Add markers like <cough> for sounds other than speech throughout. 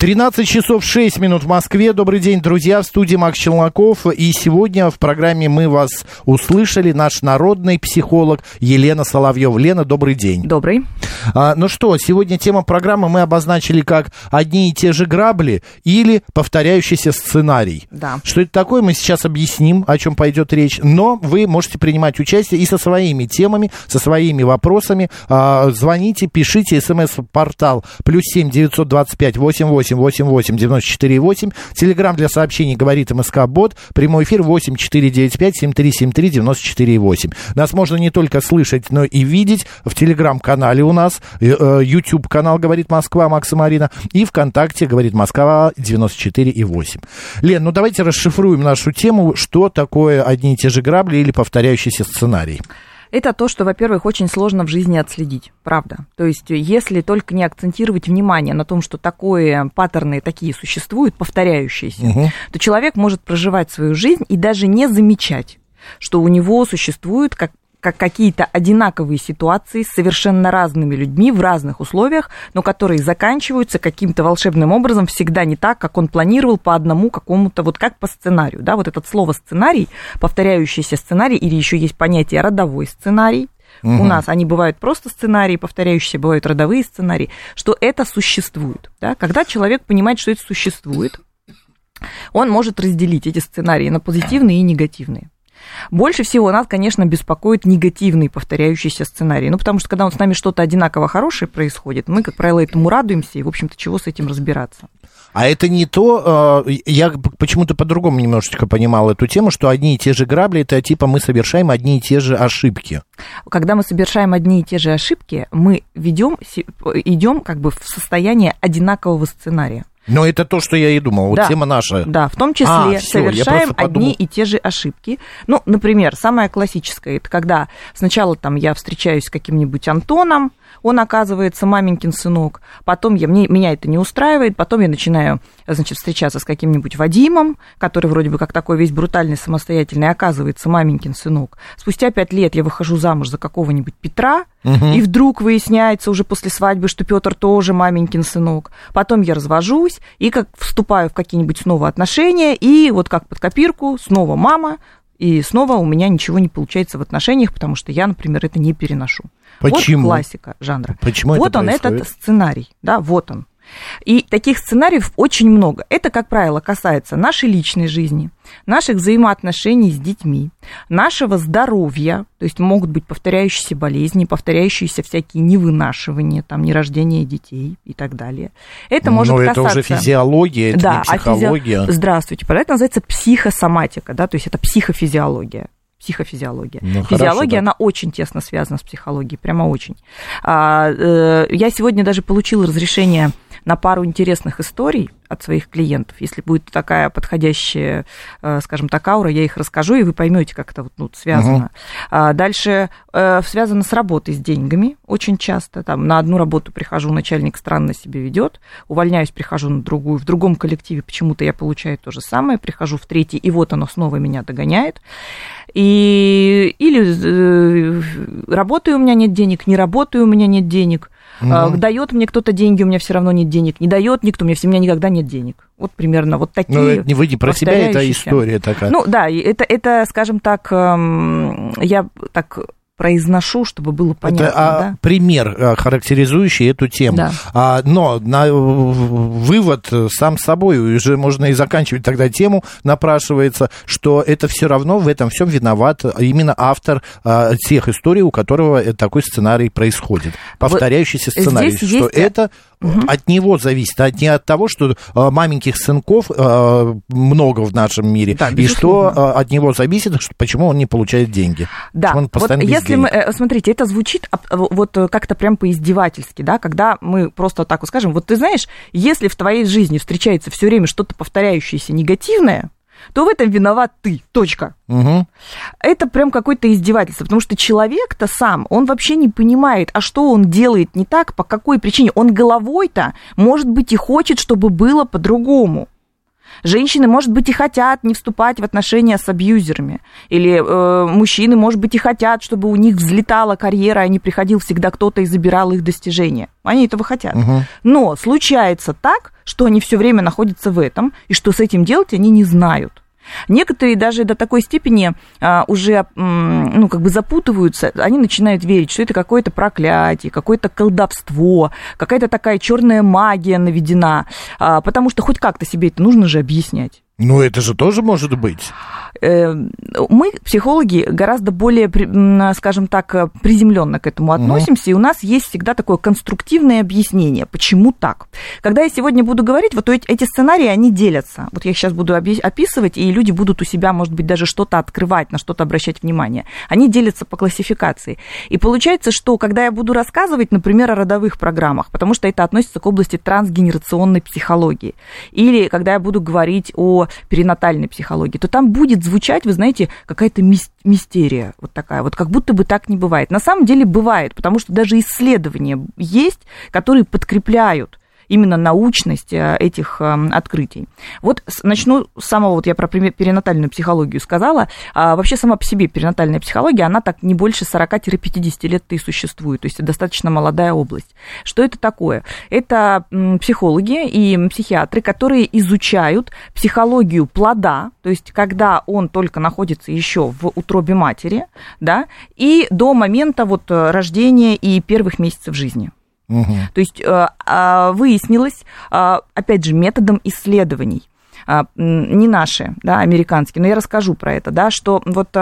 13 часов 6 минут в Москве. Добрый день, друзья. В студии Макс Челноков. И сегодня в программе «Мы вас услышали» наш народный психолог Елена Соловьева. Лена, добрый день. Добрый. А, ну что, сегодня тема программы мы обозначили как «Одни и те же грабли» или «Повторяющийся сценарий». Да. Что это такое, мы сейчас объясним, о чем пойдет речь. Но вы можете принимать участие и со своими темами, со своими вопросами. А, звоните, пишите, смс-портал плюс семь девятьсот двадцать пять восемь восемь восемь восемь девяносто четыре восемь. Телеграмм для сообщений говорит МСК Бот. Прямой эфир восемь четыре девять пять семь три семь три девяносто четыре восемь. Нас можно не только слышать, но и видеть в телеграм-канале у нас. YouTube канал говорит Москва Макса Марина и ВКонтакте говорит Москва 94 и 8. Лен, ну давайте расшифруем нашу тему, что такое одни и те же грабли или повторяющийся сценарий. Это то, что, во-первых, очень сложно в жизни отследить, правда. То есть, если только не акцентировать внимание на том, что такое паттерны такие существуют, повторяющиеся, Мгм. то человек может проживать свою жизнь и даже не замечать, что у него существуют как как какие-то одинаковые ситуации с совершенно разными людьми в разных условиях, но которые заканчиваются каким-то волшебным образом всегда не так, как он планировал по одному какому-то, вот как по сценарию, да, вот это слово сценарий, повторяющийся сценарий, или еще есть понятие родовой сценарий, у нас они бывают просто сценарии, повторяющиеся, бывают родовые сценарии, что это существует. Да? Когда человек понимает, что это существует, он может разделить эти сценарии на позитивные и негативные. Больше всего нас, конечно, беспокоит негативный повторяющийся сценарий. Ну, потому что когда вот с нами что-то одинаково хорошее происходит, мы, как правило, этому радуемся, и, в общем-то, чего с этим разбираться? А это не то, э, я почему-то по-другому немножечко понимал эту тему, что одни и те же грабли, это типа мы совершаем одни и те же ошибки. Когда мы совершаем одни и те же ошибки, мы ведем, идем как бы в состояние одинакового сценария. Но это то, что я и думал, вот Да. тема наша. Да, в том числе А, всё, я совершаем одни и те же ошибки. Ну, например, самое классическое, это когда сначала там я встречаюсь с каким-нибудь Антоном, он оказывается маменькин сынок, потом я, мне, меня это не устраивает, потом я начинаю, значит, встречаться с каким-нибудь Вадимом, который вроде бы как такой весь брутальный, самостоятельный, оказывается маменькин сынок. Спустя пять лет я выхожу замуж за какого-нибудь Петра, и вдруг выясняется уже после свадьбы, что Петр тоже маменькин сынок. Потом я развожусь и как вступаю в какие-нибудь снова отношения, и вот как под копирку снова мама, и снова у меня ничего не получается в отношениях, потому что я, например, это не переношу. Почему? Вот классика жанра. Почему вот это он, происходит? этот сценарий, да, вот он. И таких сценариев очень много. Это, как правило, касается нашей личной жизни, наших взаимоотношений с детьми, нашего здоровья, то есть могут быть повторяющиеся болезни, повторяющиеся всякие невынашивания, там, нерождение детей и так далее. Это может Но Ну, это касаться... уже физиология, это да, не а физи- психология. Здравствуйте. Это называется психосоматика, да, то есть это психофизиология. Психофизиология. Ну, хорошо, Физиология, да. она очень тесно связана с психологией, прямо очень. А, э, я сегодня даже получила разрешение на пару интересных историй от своих клиентов. Если будет такая подходящая, э, скажем так, аура, я их расскажу, и вы поймете, как это вот, ну, связано. А дальше э, связано с работой, с деньгами очень часто. Там, на одну работу прихожу, начальник странно себя ведет, увольняюсь, прихожу на другую. В другом коллективе почему-то я получаю то же самое, прихожу в третий, и вот оно снова меня догоняет. И, или э, работаю, у меня нет денег, не работаю, у меня нет денег. А, Дает мне кто-то деньги, у меня все равно нет денег. Не дает никто, у меня, у меня никогда нет денег. Вот примерно вот такие. Ну, это не вы не про себя, это история такая. Ну да, это, это, скажем так, эм, я так произношу, чтобы было понятно. Это а, да? пример, а, характеризующий эту тему. Да. А, но на, вывод сам собой, уже можно и заканчивать тогда тему, напрашивается, что это все равно в этом всем виноват именно автор а, тех историй, у которого такой сценарий происходит. Повторяющийся вот сценарий. Что есть... это угу. от него зависит, а не от того, что а, маменьких сынков а, много в нашем мире, да, и что а, от него зависит, что, почему он не получает деньги. Да, он вот если мы, э, смотрите, это звучит вот как-то прям по-издевательски, да, когда мы просто так вот скажем, вот ты знаешь, если в твоей жизни встречается все время что-то повторяющееся негативное, то в этом виноват ты. Точка. Угу. Это прям какое-то издевательство, потому что человек-то сам, он вообще не понимает, а что он делает не так, по какой причине. Он головой-то, может быть, и хочет, чтобы было по-другому. Женщины, может быть, и хотят не вступать в отношения с абьюзерами. Или э, мужчины, может быть, и хотят, чтобы у них взлетала карьера, а не приходил всегда кто-то и забирал их достижения. Они этого хотят. Угу. Но случается так, что они все время находятся в этом, и что с этим делать они не знают. Некоторые даже до такой степени а, уже, ну, как бы запутываются, они начинают верить, что это какое-то проклятие, какое-то колдовство, какая-то такая черная магия наведена, а, потому что хоть как-то себе это нужно же объяснять. Ну, это же тоже может быть. Э, мы, психологи, гораздо более, скажем так, приземленно к этому относимся, угу. и у нас есть всегда такое конструктивное объяснение, почему так. Когда я сегодня буду говорить, вот эти сценарии, они делятся. Вот я их сейчас буду описывать, и люди будут у себя, может быть, даже что-то открывать, на что-то обращать внимание. Они делятся по классификации. И получается, что когда я буду рассказывать, например, о родовых программах, потому что это относится к области трансгенерационной психологии, или когда я буду говорить о перинатальной психологии, то там будет звучать, вы знаете, какая-то мистерия вот такая, вот как будто бы так не бывает. На самом деле бывает, потому что даже исследования есть, которые подкрепляют именно научность э, этих эм, открытий. Вот начну с самого, вот я про перинатальную психологию сказала, а вообще сама по себе перинатальная психология, она так не больше 40-50 лет и существует, то есть достаточно молодая область. Что это такое? Это психологи и психиатры, которые изучают психологию плода, то есть когда он только находится еще в утробе матери, да, и до момента вот э, рождения и первых месяцев жизни. Угу. То есть э, а, выяснилось, а, опять же, методом исследований, а, не наши, да, американские, но я расскажу про это, да, что вот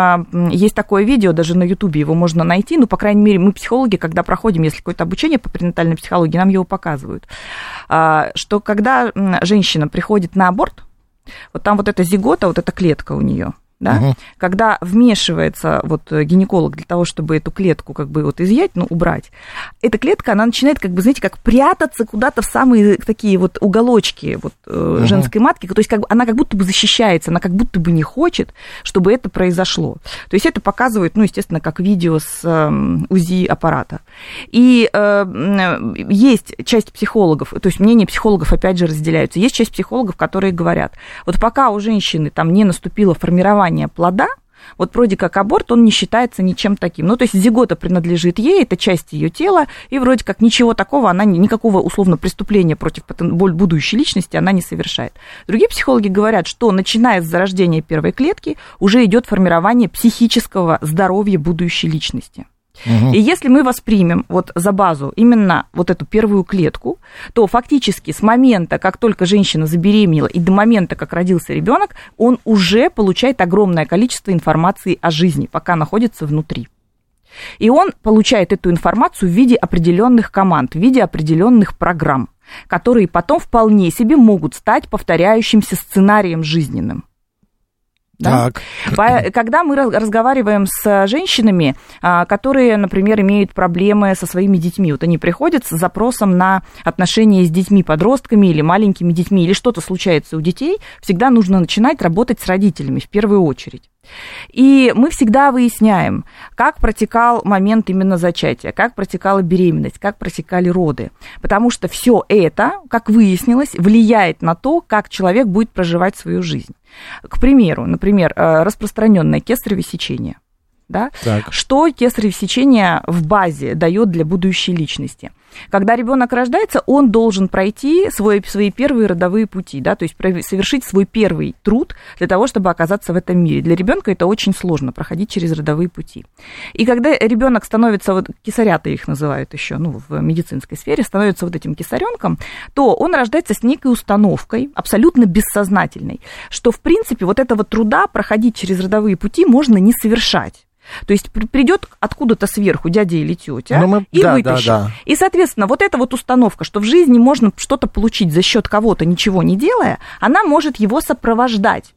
есть такое видео, даже на Ютубе его можно найти, ну, по крайней мере, мы психологи, когда проходим, если какое-то обучение по пренатальной психологии, нам его показывают, что когда женщина приходит на аборт, вот там вот эта зигота, вот эта клетка у нее, да, угу. когда вмешивается вот гинеколог для того, чтобы эту клетку как бы вот изъять, ну, убрать, эта клетка, она начинает как бы, знаете, как прятаться куда-то в самые такие вот уголочки вот угу. женской матки, то есть как бы она как будто бы защищается, она как будто бы не хочет, чтобы это произошло. То есть это показывает, ну, естественно, как видео с э, УЗИ аппарата. И э, есть часть психологов, то есть мнения психологов опять же разделяются, есть часть психологов, которые говорят, вот пока у женщины там не наступило формирование формирования плода, вот вроде как аборт, он не считается ничем таким. Ну, то есть зигота принадлежит ей, это часть ее тела, и вроде как ничего такого, она никакого условно преступления против будущей личности она не совершает. Другие психологи говорят, что начиная с зарождения первой клетки уже идет формирование психического здоровья будущей личности. И если мы воспримем вот за базу именно вот эту первую клетку, то фактически с момента, как только женщина забеременела и до момента, как родился ребенок, он уже получает огромное количество информации о жизни, пока находится внутри. И он получает эту информацию в виде определенных команд, в виде определенных программ, которые потом вполне себе могут стать повторяющимся сценарием жизненным. Да? Так. Когда мы разговариваем с женщинами, а, которые, например, имеют проблемы со своими детьми, вот они приходят с запросом на отношения с детьми, подростками или маленькими детьми, или что-то случается у детей, всегда нужно начинать работать с родителями в первую очередь. И мы всегда выясняем, как протекал момент именно зачатия, как протекала беременность, как протекали роды. Потому что все это, как выяснилось, влияет на то, как человек будет проживать свою жизнь. К примеру, например, э, распространенное кесарево сечение. Да? Так. Что кесарево сечение в базе дает для будущей личности? Когда ребенок рождается, он должен пройти свой, свои первые родовые пути, да, то есть совершить свой первый труд для того, чтобы оказаться в этом мире. Для ребенка это очень сложно проходить через родовые пути. И когда ребенок становится, вот кисарята их называют еще, ну, в медицинской сфере, становится вот этим кисаренком, то он рождается с некой установкой, абсолютно бессознательной, что, в принципе, вот этого труда проходить через родовые пути можно не совершать. То есть придет откуда-то сверху дядя или тетя Ну, мы- и да, вытащит. да, да. И, соответственно, вот эта вот установка, что в жизни можно что-то получить за счет кого-то, ничего не делая, она может его сопровождать.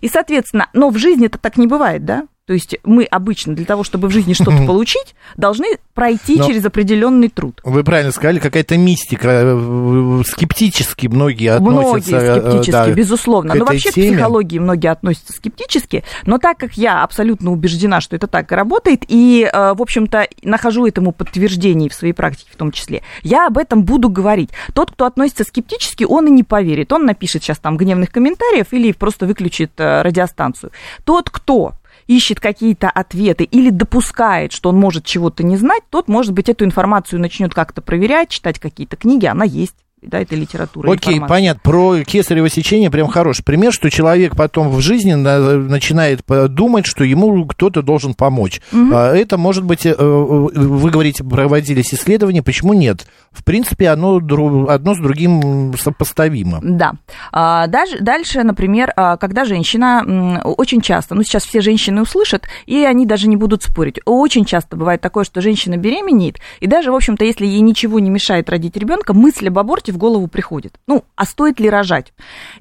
И, соответственно, но в жизни это так не бывает, да? То есть мы обычно для того, чтобы в жизни что-то получить, должны пройти Но- через определенный труд. Вы правильно сказали, какая-то мистика. э, Скептически многие относятся. Многие э, скептически, да, безусловно. к Но вообще к теме. психологии многие относятся скептически. Но так как я абсолютно убеждена, что это так и работает, и, э, в общем-то, нахожу этому подтверждение в своей практике в том числе, я об этом буду говорить. Тот, кто относится скептически, он и не поверит. Он напишет сейчас там гневных комментариев или просто выключит радиостанцию. Тот, кто ищет какие-то ответы или допускает, что он может чего-то не знать, тот, может быть, эту информацию начнет как-то проверять, читать какие-то книги, она есть. Да, это литература. Окей, информация. понятно. Про кесарево сечение прям хороший пример, что человек потом в жизни на- начинает думать, что ему кто-то должен помочь. А, Это может быть, э, вы говорите, проводились исследования, почему нет? В принципе, оно одно с другим сопоставимо. Да. А, дальше, например, а, когда женщина очень часто, ну сейчас все женщины услышат, и они даже не будут спорить. Очень часто бывает такое, что женщина беременеет, и даже, в общем-то, если ей ничего не мешает родить ребенка, мысль об аборте в голову приходит. Ну, а стоит ли рожать?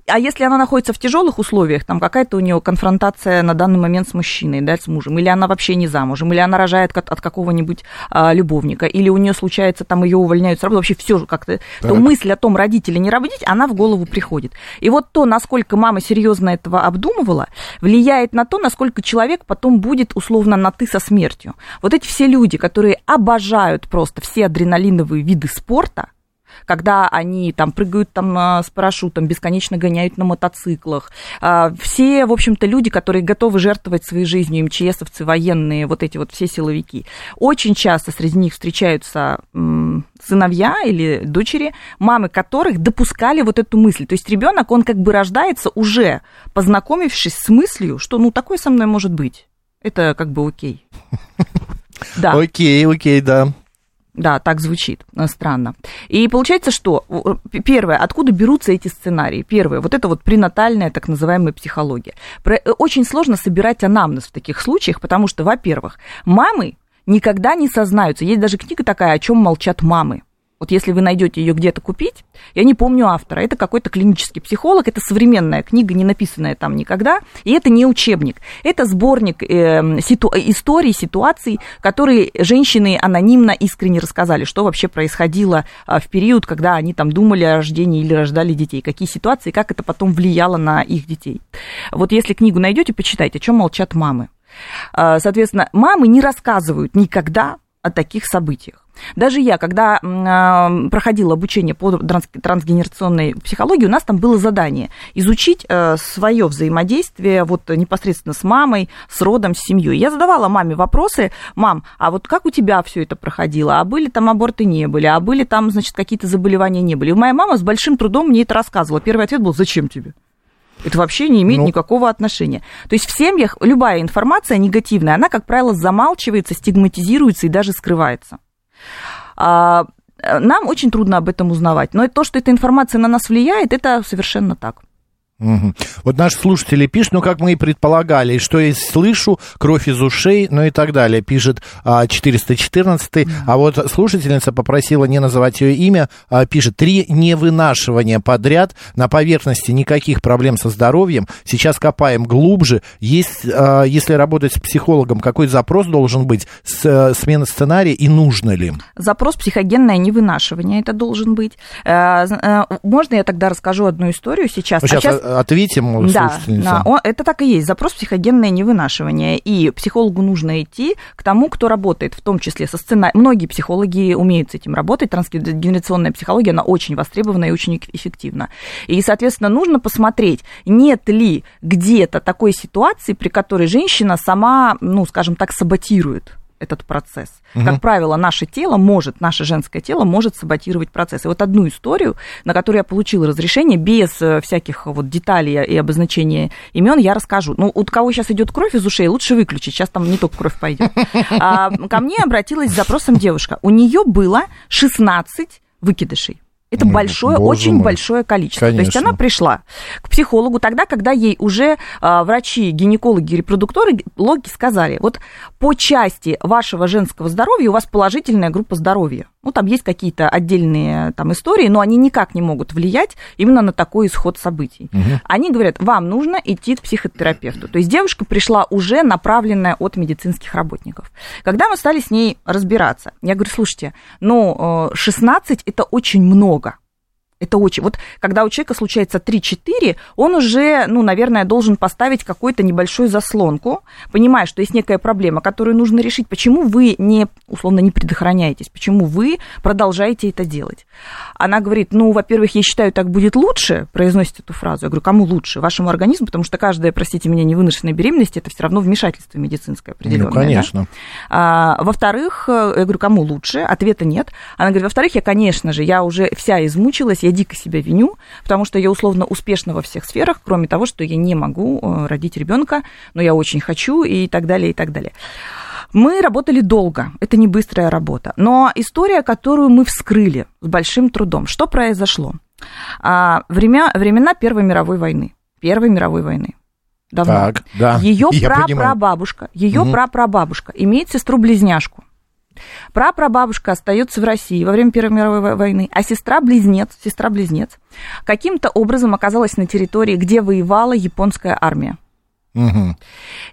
А если она находится в тяжелых условиях, там какая-то у нее конфронтация на данный момент с мужчиной, да, с мужем, или она вообще не замужем, или она рожает от, от какого-нибудь а, любовника, или у нее случается, там ее увольняют с работы, вообще все как-то, то мысль о том, родить или не родить, она в голову приходит. И вот то, насколько мама серьезно этого обдумывала, влияет на то, насколько человек потом будет условно на ты со смертью. Вот эти все люди, которые обожают просто все адреналиновые виды спорта, когда они там прыгают там а, с парашютом, бесконечно гоняют на мотоциклах. А, Все, в общем-то, люди, которые готовы жертвовать своей жизнью, МЧСовцы, военные, вот эти вот все силовики. Очень часто среди них встречаются сыновья или дочери, мамы которых допускали вот эту мысль. То есть ребенок, он как бы рождается уже познакомившись с мыслью, что ну такое со мной может быть. Это как бы окей. <laughs> Да. Окей, окей, да. Да, так звучит э, странно. И получается, что э, первое, откуда берутся эти сценарии? Первое, вот это вот пренатальная так называемая психология. Э, Очень сложно собирать анамнез в таких случаях, потому что, во-первых, мамы никогда не сознаются. Есть даже книга такая, о чем молчат мамы. Вот если вы найдете ее где-то купить, я не помню автора, это какой-то клинический психолог, это современная книга, не написанная там никогда, и это не учебник, это сборник э, ситу- историй, ситуаций, которые женщины анонимно искренне рассказали, что вообще происходило а, в период, когда они там думали о рождении или рождали детей, какие ситуации, как это потом влияло на их детей. Вот если книгу найдете, почитайте, о чем молчат мамы. А, Соответственно, мамы не рассказывают никогда о таких событиях. Даже я, когда э, проходила обучение по транс- трансгенерационной психологии, у нас там было задание изучить свое взаимодействие вот непосредственно с мамой, с родом, с семьей. Я задавала маме вопросы, мам, а вот как у тебя все это проходило? А были там аборты не были? А были там, значит, какие-то заболевания не были? И моя мама с большим трудом мне это рассказывала. Первый ответ был, зачем тебе? Это вообще не имеет Ну. никакого отношения. То есть в семьях любая информация негативная, она, как правило, замалчивается, стигматизируется и даже скрывается. А, э, нам очень трудно об этом узнавать. Но то, что эта информация на нас влияет, это совершенно так. Мгм. Вот наши слушатели пишут, ну, как мы и предполагали, что я слышу, кровь из ушей, ну и так далее, пишет а, 414 А вот слушательница попросила не называть ее имя, а, пишет, три невынашивания подряд, на поверхности никаких проблем со здоровьем, сейчас копаем глубже, есть, а, если работать с психологом, какой запрос должен быть, с, э, смена сценария и нужно ли? Запрос психогенное невынашивание, это должен быть. З- э, Можно я тогда расскажу одну историю сейчас? Ну, А сейчас а- ответим, Да, слушательница. да, это так и есть. Запрос психогенное невынашивание. И психологу нужно идти к тому, кто работает, в том числе со сценарием. Многие психологи умеют с этим работать. Трансгенерационная психология, она очень востребована и очень эф- эффективна. И, соответственно, нужно посмотреть, нет ли где-то такой ситуации, при которой женщина сама, ну, скажем так, саботирует этот процесс. Как правило, наше тело может, наше женское тело может саботировать процесс. И вот одну историю, на которую я получила разрешение, без э, всяких вот деталей и обозначения имен, я расскажу. Ну, у кого сейчас идет кровь из ушей, лучше выключить. Сейчас там не только кровь пойдет. А, ко мне обратилась с запросом девушка. У нее было 16 выкидышей. Это Ой, большое, очень мой. большое количество. То есть Конечно. она пришла к психологу тогда, когда ей уже а, врачи, гинекологи, репродукторы логи сказали, вот по части вашего женского здоровья у вас положительная группа здоровья. Ну, там есть какие-то отдельные там истории, но они никак не могут влиять именно на такой исход событий. Они говорят, вам нужно идти к психотерапевту. То есть девушка пришла уже направленная от медицинских работников. Когда мы стали с ней разбираться, я говорю, слушайте, ну, э, 16 это очень много. Это очень... Вот когда у человека случается 3-4, он уже, ну, наверное, должен поставить какую-то небольшую заслонку, понимая, что есть некая проблема, которую нужно решить. Почему вы не, условно, не предохраняетесь? Почему вы продолжаете это делать? Она говорит, ну, во-первых, я считаю, так будет лучше, произносит эту фразу. Я говорю, кому лучше? Вашему организму, потому что каждая, простите меня, невыношенная беременность, это все равно вмешательство медицинское определенное. Ну, конечно. А, во-вторых, э, я говорю, кому лучше? Ответа нет. Она говорит, во-вторых, я, конечно же, я уже вся измучилась, я дико себя виню, потому что я условно успешна во всех сферах, кроме того, что я не могу э, родить ребенка, но я очень хочу и так далее, и так далее. Мы работали долго, это не быстрая работа, но история, которую мы вскрыли с большим трудом. Что произошло? А, время, времена Первой мировой войны. Первой мировой войны. Давно. Так, да, Ее <laughs> прапрабабушка, ее Мгм. прапрабабушка имеет сестру-близняшку. Прапрабабушка остается в России во время Первой мировой во- войны, а сестра-близнец, сестра-близнец, каким-то образом оказалась на территории, где воевала японская армия. Мгм.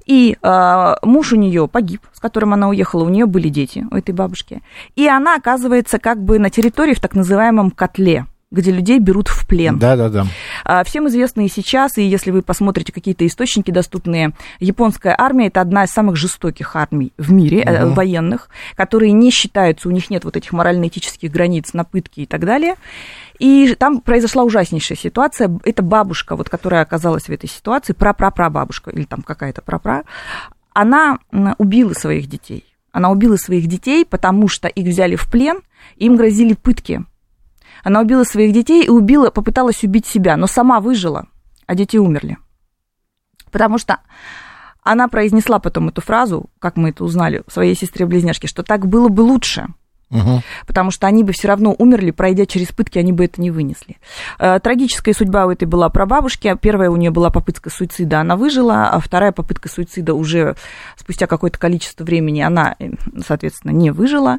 И э, муж у нее погиб, с которым она уехала, у нее были дети, у этой бабушки. И она оказывается как бы на территории в так называемом котле, где людей берут в плен. Да-да-да. А, Всем известно и сейчас, и если вы посмотрите какие-то источники доступные, японская армия это одна из самых жестоких армий в мире, Мгм. военных, которые не считаются, у них нет вот этих морально-этических границ на пытки и так далее. И там произошла ужаснейшая ситуация. Это бабушка, вот, которая оказалась в этой ситуации, прапрапрабабушка, или там какая-то прапра, она убила своих детей. Она убила своих детей, потому что их взяли в плен, им грозили пытки. Она убила своих детей и убила, попыталась убить себя, но сама выжила, а дети умерли. Потому что она произнесла потом эту фразу, как мы это узнали, своей сестре-близняшке, что так было бы лучше, Мгм. потому что они бы все равно умерли, пройдя через пытки, они бы это не вынесли. Э, Трагическая судьба у этой была прабабушки. Первая у нее была попытка суицида, она выжила, а вторая попытка суицида уже спустя какое-то количество времени она, э, соответственно, не выжила.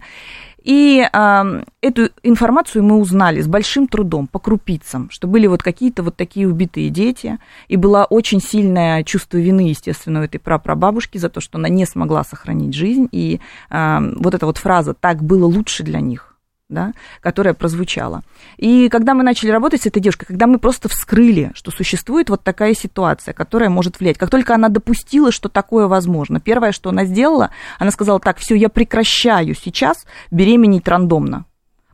И э, эту информацию мы узнали с большим трудом, по крупицам, что были вот какие-то вот такие убитые дети, и было очень сильное чувство вины, естественно, у этой прапрабабушки за то, что она не смогла сохранить жизнь, и э, вот эта вот фраза «так было лучше для них», да, которая прозвучала. И когда мы начали работать с этой девушкой, когда мы просто вскрыли, что существует вот такая ситуация, которая может влиять, как только она допустила, что такое возможно, первое, что она сделала, она сказала, так, все, я прекращаю сейчас беременеть рандомно.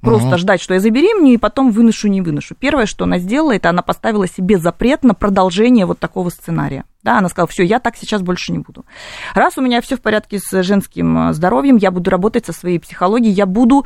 Просто Мгм. ждать, что я забеременею, и потом выношу, не выношу. Первое, что она сделала, это она поставила себе запрет на продолжение вот такого сценария. Да, она сказала, все, я так сейчас больше не буду. Раз у меня все в порядке с женским э, здоровьем, я буду работать со своей психологией, я буду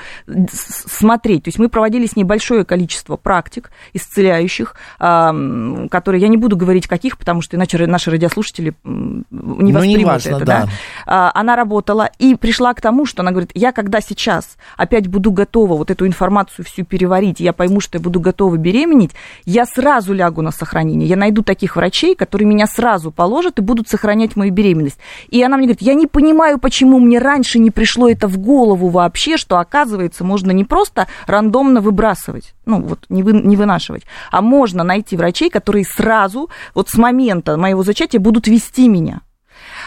смотреть. То есть мы проводили с ней большое количество практик исцеляющих, ам, которые, я не буду говорить каких, потому что иначе наши радиослушатели не Ну, воспримут неважно, это. да. А, Она работала и пришла к тому, что она говорит, я когда сейчас опять буду готова вот эту информацию всю переварить, я пойму, что я буду готова беременеть, я сразу лягу на сохранение. Я найду таких врачей, которые меня сразу положат и будут сохранять мою беременность. И она мне говорит, я не понимаю, почему мне раньше не пришло это в голову вообще, что, оказывается, можно не просто рандомно выбрасывать, ну, вот не, вы, не вынашивать, а можно найти врачей, которые сразу, вот с момента моего зачатия будут вести меня.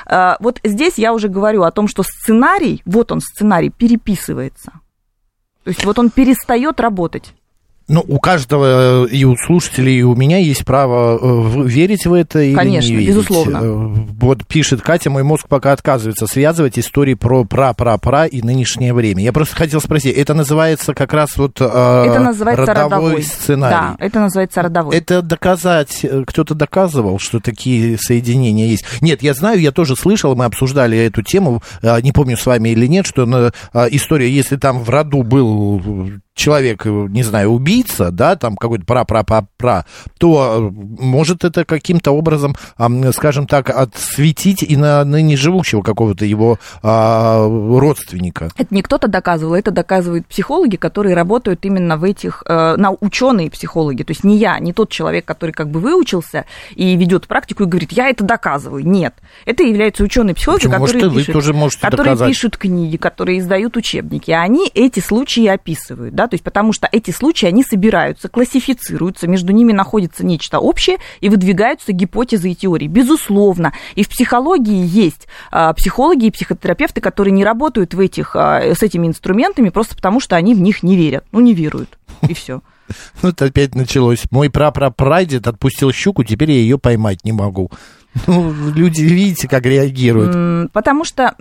А, Вот здесь я уже говорю о том, что сценарий, вот он сценарий, переписывается. То есть вот он перестает работать. Ну, у каждого э, и у слушателей, и у меня есть право э, верить в это или Конечно, не верить. безусловно. Э, Вот пишет Катя, мой мозг пока отказывается связывать истории про пра-пра-пра и нынешнее время. Я просто хотел спросить, это называется как раз вот э, Это называется родовой, родовой. сценарий? Да, это называется родовой. Это доказать, кто-то доказывал, что такие соединения есть. Нет, я знаю, я тоже слышал, мы обсуждали эту тему, не помню с вами или нет, что история, если там в роду был человек, э, не знаю, убийца, да, там какой-то пра-пра-пра-пра, то э, может это каким-то образом, скажем так, отсветить и на ныне живущего какого-то его а, родственника. Это не кто-то доказывал, это доказывают психологи, которые работают именно в этих, э, на ученые психологи. То есть не я, не тот человек, который как бы выучился и ведет практику и говорит, я это доказываю. Нет. Это являются ученые психологи, Почему? которые, Может, пишут, тоже которые доказать. пишут книги, которые издают учебники. И они эти случаи описывают. Да? То есть потому что эти случаи, они собираются, классифицируются, между ними находится нечто общее и выдвигаются гипотезы и теории. Безусловно. И в психологии есть а, психологи и психотерапевты, которые не работают в этих, а, с этими инструментами просто потому, что они в них не верят. Ну, не веруют. И все. <laughs> Ну, это опять началось. Мой прапрапрадед отпустил щуку, теперь я ее поймать не могу. Ну, люди, видите, как реагируют. Потому что,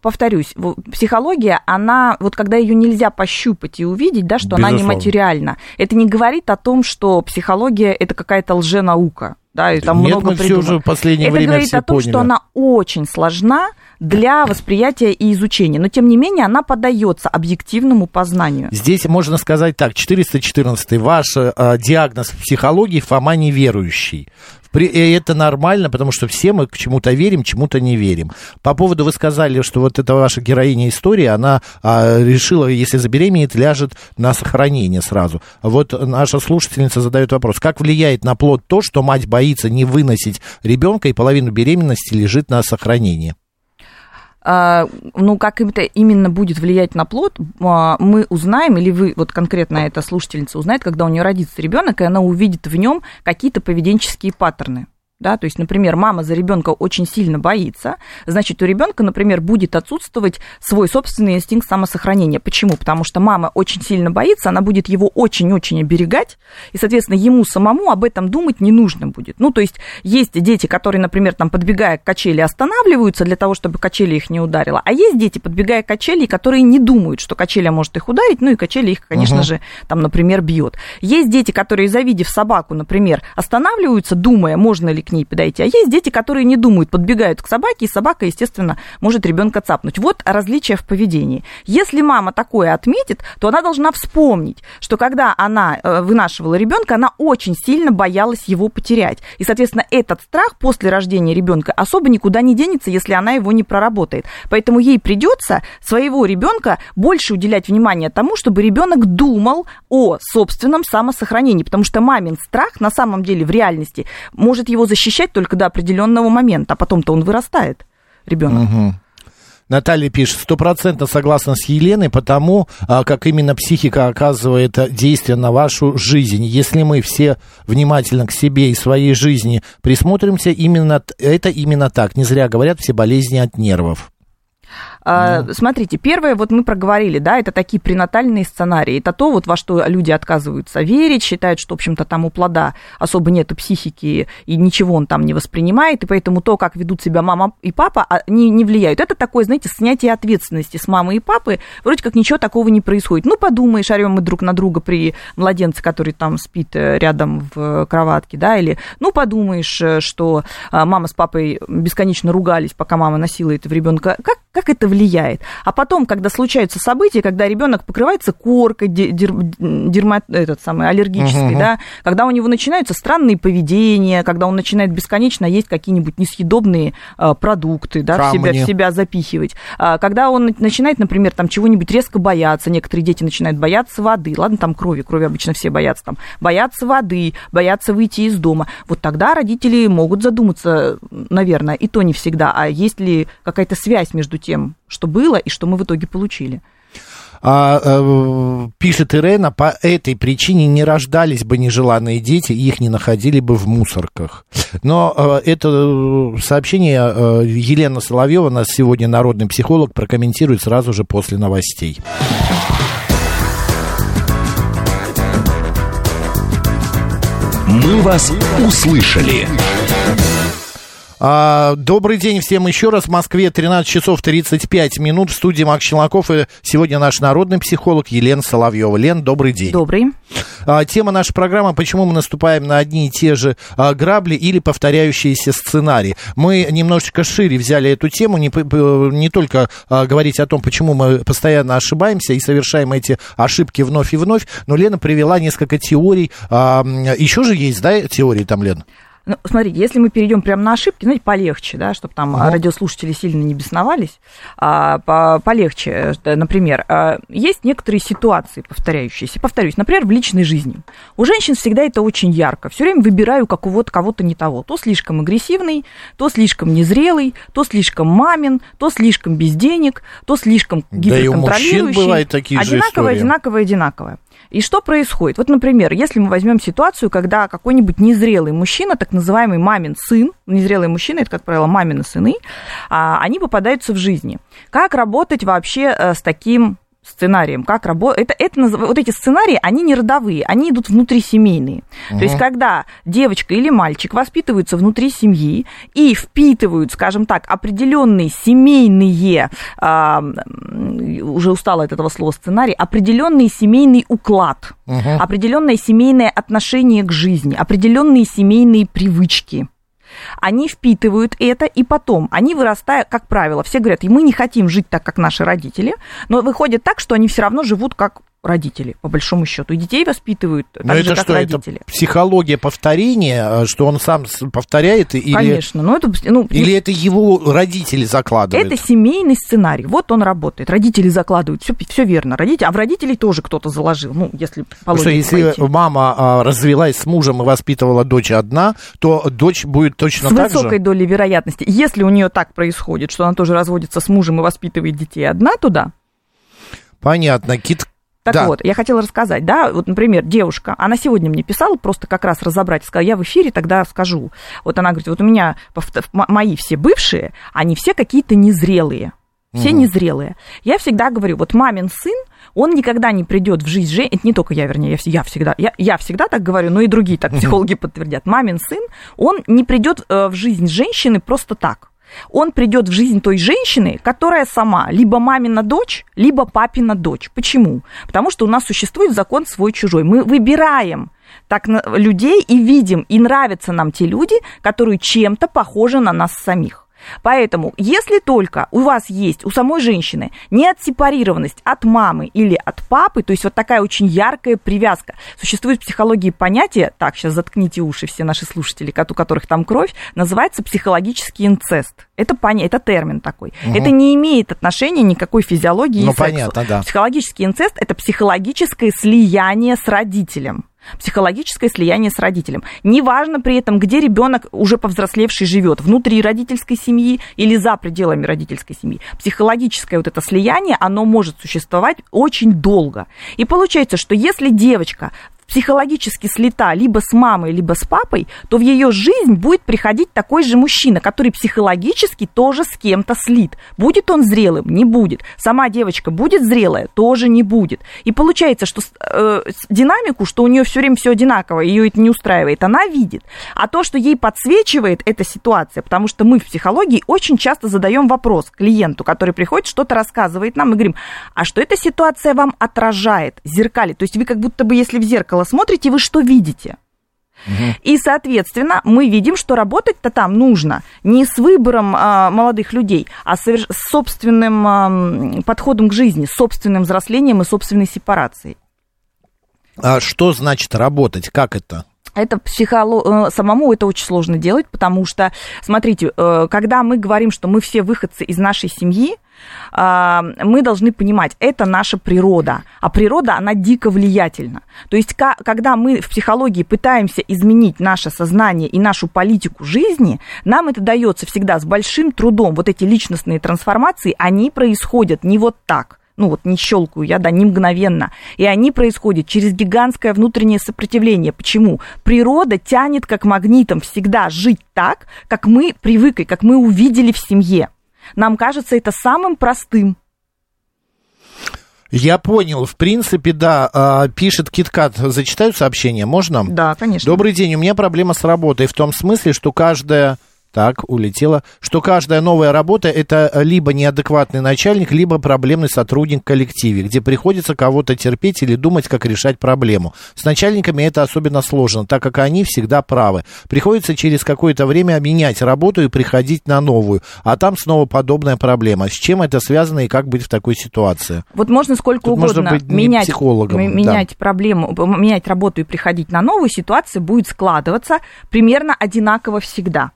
повторюсь, психология, она, вот когда ее нельзя пощупать и увидеть, да, что она Безусловно. нематериальна, это не говорит о том, что психология это какая-то лженаука. Да, и там Нет, много мы все придумано. уже в последнее Это время говорит все о том, поняли. что она очень сложна для восприятия и изучения, но тем не менее она поддается объективному познанию. Здесь можно сказать так, 414 ваш э, диагноз в психологии Фома неверующий. И это нормально, потому что все мы к чему-то верим, чему-то не верим. По поводу, вы сказали, что вот эта ваша героиня истории, она а, решила, если забеременеет, ляжет на сохранение сразу. Вот наша слушательница задает вопрос, как влияет на плод то, что мать боится не выносить ребенка и половину беременности лежит на сохранении? А, ну, как это именно будет влиять на плод, а, мы узнаем, или вы, вот конкретно эта слушательница узнает, когда у нее родится ребенок, и она увидит в нем какие-то поведенческие паттерны. Да, то есть, например, мама за ребенка очень сильно боится, значит, у ребенка, например, будет отсутствовать свой собственный инстинкт самосохранения. Почему? Потому что мама очень сильно боится, она будет его очень-очень оберегать, и, соответственно, ему самому об этом думать не нужно будет. Ну, то есть, есть дети, которые, например, там, подбегая к качели, останавливаются для того, чтобы качели их не ударила, а есть дети, подбегая к качели, которые не думают, что качеля может их ударить, ну, и качели их, конечно Мгм. же, там, например, бьет. Есть дети, которые, завидев собаку, например, останавливаются, думая, можно ли к ней подойти, а есть дети, которые не думают, подбегают к собаке, и собака, естественно, может ребенка цапнуть. Вот различие в поведении. Если мама такое отметит, то она должна вспомнить, что когда она э, вынашивала ребенка, она очень сильно боялась его потерять. И, соответственно, этот страх после рождения ребенка особо никуда не денется, если она его не проработает. Поэтому ей придется своего ребенка больше уделять внимание тому, чтобы ребенок думал о собственном самосохранении, потому что мамин страх на самом деле в реальности может его защищать только до определенного момента, а потом-то он вырастает, ребенок. Мгм. Наталья пишет, стопроцентно согласна с Еленой, потому а, как именно психика оказывает действие на вашу жизнь. Если мы все внимательно к себе и своей жизни присмотримся, именно это именно так. Не зря говорят, все болезни от нервов. А, Смотрите, первое, вот мы проговорили, да, это такие пренатальные сценарии. Это то, вот во что люди отказываются верить, считают, что, в общем-то, там у плода особо нету психики, и ничего он там не воспринимает, и поэтому то, как ведут себя мама и папа, а, не, не влияют. Это такое, знаете, снятие ответственности с мамы и папы, вроде как ничего такого не происходит. Ну, подумаешь, орем мы друг на друга при младенце, который там спит э, рядом в кроватке, да, или, ну, подумаешь, э, что а, мама с папой бесконечно ругались, пока мама носила этого ребенка. Как, как это влияет? А потом, когда случаются события, когда ребенок покрывается коркой дер- дер- дерма- этот самый, аллергической, Мгм. да, когда у него начинаются странные поведения, когда он начинает бесконечно есть какие-нибудь несъедобные а, продукты, да, в себя, в себя запихивать, А, когда он начинает, например, там чего-нибудь резко бояться, некоторые дети начинают бояться воды, ладно, там крови, крови обычно все боятся, там, боятся воды, боятся выйти из дома, вот тогда родители могут задуматься, наверное, и то не всегда, а есть ли какая-то связь между тем, что было и что мы в итоге получили. А, э, пишет Ирена, по этой причине не рождались бы нежеланные дети, их не находили бы в мусорках. Но э, это э, сообщение э, Елена Соловьева, нас сегодня народный психолог, прокомментирует сразу же после новостей. «Мы вас услышали». А, добрый день всем еще раз. В Москве 13 часов 35 минут. В студии Макс Челноков и сегодня наш народный психолог Елена Соловьева. Лен, добрый день. Добрый. А, тема нашей программы «Почему мы наступаем на одни и те же а, грабли или повторяющиеся сценарии». Мы немножечко шире взяли эту тему, не, не только а, говорить о том, почему мы постоянно ошибаемся и совершаем эти ошибки вновь и вновь, но Лена привела несколько теорий. А, еще же есть, да, теории там, Лена? Ну, смотрите, если мы перейдем прямо на ошибки, знаете, полегче, да, чтобы там Ага. радиослушатели сильно не бесновались, а, по- полегче, э, например, а, есть некоторые ситуации повторяющиеся. Повторюсь, например, в личной жизни. У женщин всегда это очень ярко. Все время выбираю какого-то кого-то не того. То слишком агрессивный, то слишком незрелый, то слишком мамин, то слишком без денег, то слишком Да и у мужчин гиперконтролирующий. бывают такие же одинаковое, одинаковое, одинаковое. И что происходит? Вот, например, если мы возьмем ситуацию, когда какой-нибудь незрелый мужчина, так называемый мамин сын, незрелые мужчины, это, как правило, мамины сыны, а, они попадаются в жизни. Как работать вообще э, с таким сценарием, как работать. Это, это, вот эти сценарии, они не родовые, они идут внутрисемейные. То есть, когда девочка или мальчик воспитываются внутри семьи и впитывают, скажем так, определенные семейные, м, уже устала от этого слова сценарий, определенный семейный уклад, определенное семейное отношение к жизни, определенные семейные привычки они впитывают это, и потом они вырастают, как правило, все говорят, и мы не хотим жить так, как наши родители, но выходит так, что они все равно живут как родители, по большому счету, и детей воспитывают так Но же, это как что, родители. это психология повторения, э, что он сам с- повторяет, или, Конечно, но это, ну, или это его родители закладывают? это семейный сценарий. Вот он работает. Родители закладывают. Все, верно. Родители, а в родителей тоже кто-то заложил. Ну, если по Потому что если пойти. мама а, развелась с мужем и воспитывала дочь одна, то дочь будет точно с так высокой же. долей вероятности. Если у нее так происходит, что она тоже разводится с мужем и воспитывает детей одна, то да. Понятно. Кит... Так да. вот, я хотела рассказать, да, вот, например, девушка, она сегодня мне писала, просто как раз разобрать, сказала, я в эфире тогда скажу. Вот она говорит, вот у меня мои все бывшие, они все какие-то незрелые. Все незрелые. Я всегда говорю, вот мамин сын, он никогда не придет в жизнь женщины, это не только я, вернее, я, я всегда, я, я всегда так говорю, но и другие так психологи подтвердят. Мамин сын, он не придет э, в жизнь женщины просто так. Он придет в жизнь той женщины, которая сама либо мамина дочь, либо папина дочь. Почему? Потому что у нас существует закон свой-чужой. Мы выбираем так людей и видим, и нравятся нам те люди, которые чем-то похожи на нас самих. Поэтому, если только у вас есть, у самой женщины, не отсепарированность от мамы или от папы, то есть вот такая очень яркая привязка, существует в психологии понятие, так, сейчас заткните уши все наши слушатели, у которых там кровь, называется психологический инцест. Это, поня- это термин такой. Это не имеет отношения никакой физиологии и Ну, сексу. понятно, да. Психологический инцест – это психологическое слияние с родителем. Психологическое слияние с родителем. Неважно при этом, где ребенок уже повзрослевший живет, внутри родительской семьи или за пределами родительской семьи. Психологическое вот это слияние, оно может существовать очень долго. И получается, что если девочка психологически слита либо с мамой, либо с папой, то в ее жизнь будет приходить такой же мужчина, который психологически тоже с кем-то слит. Будет он зрелым? Не будет. Сама девочка будет зрелая? Тоже не будет. И получается, что э, динамику, что у нее все время все одинаково, ее это не устраивает, она видит. А то, что ей подсвечивает эта ситуация, потому что мы в психологии очень часто задаем вопрос клиенту, который приходит, что-то рассказывает нам, и говорим, а что эта ситуация вам отражает, зеркалит? То есть вы как будто бы, если в зеркало смотрите, вы что видите? И, соответственно, мы видим, что работать-то там нужно не с выбором а, молодых людей, а с собственным ам, подходом к жизни, с собственным взрослением и собственной сепарацией. А что значит работать? Как это? Это психоло... э, самому это очень сложно делать, потому что, смотрите, э, когда мы говорим, что мы все выходцы из нашей семьи, а, мы должны понимать, это наша природа, а природа, она дико влиятельна. То есть, когда мы в психологии пытаемся изменить наше сознание и нашу политику жизни, нам это дается всегда с большим трудом. Вот эти личностные трансформации, они происходят не вот так ну вот не щелкаю я, да, не мгновенно. И они происходят через гигантское внутреннее сопротивление. Почему? Природа тянет как магнитом всегда жить так, как мы привыкли, как мы увидели в семье. Нам кажется это самым простым. Я понял. В принципе, да, а, пишет Киткат. Зачитаю сообщение, можно? Да, конечно. Добрый день. У меня проблема с работой в том смысле, что каждая так, улетела. Что каждая новая работа это либо неадекватный начальник, либо проблемный сотрудник в коллективе, где приходится кого-то терпеть или думать, как решать проблему. С начальниками это особенно сложно, так как они всегда правы. Приходится через какое-то время менять работу и приходить на новую, а там снова подобная проблема. С чем это связано и как быть в такой ситуации? Вот можно сколько Тут угодно можно быть менять, психологом, м- да. менять проблему, менять работу и приходить на новую, ситуация будет складываться примерно одинаково всегда.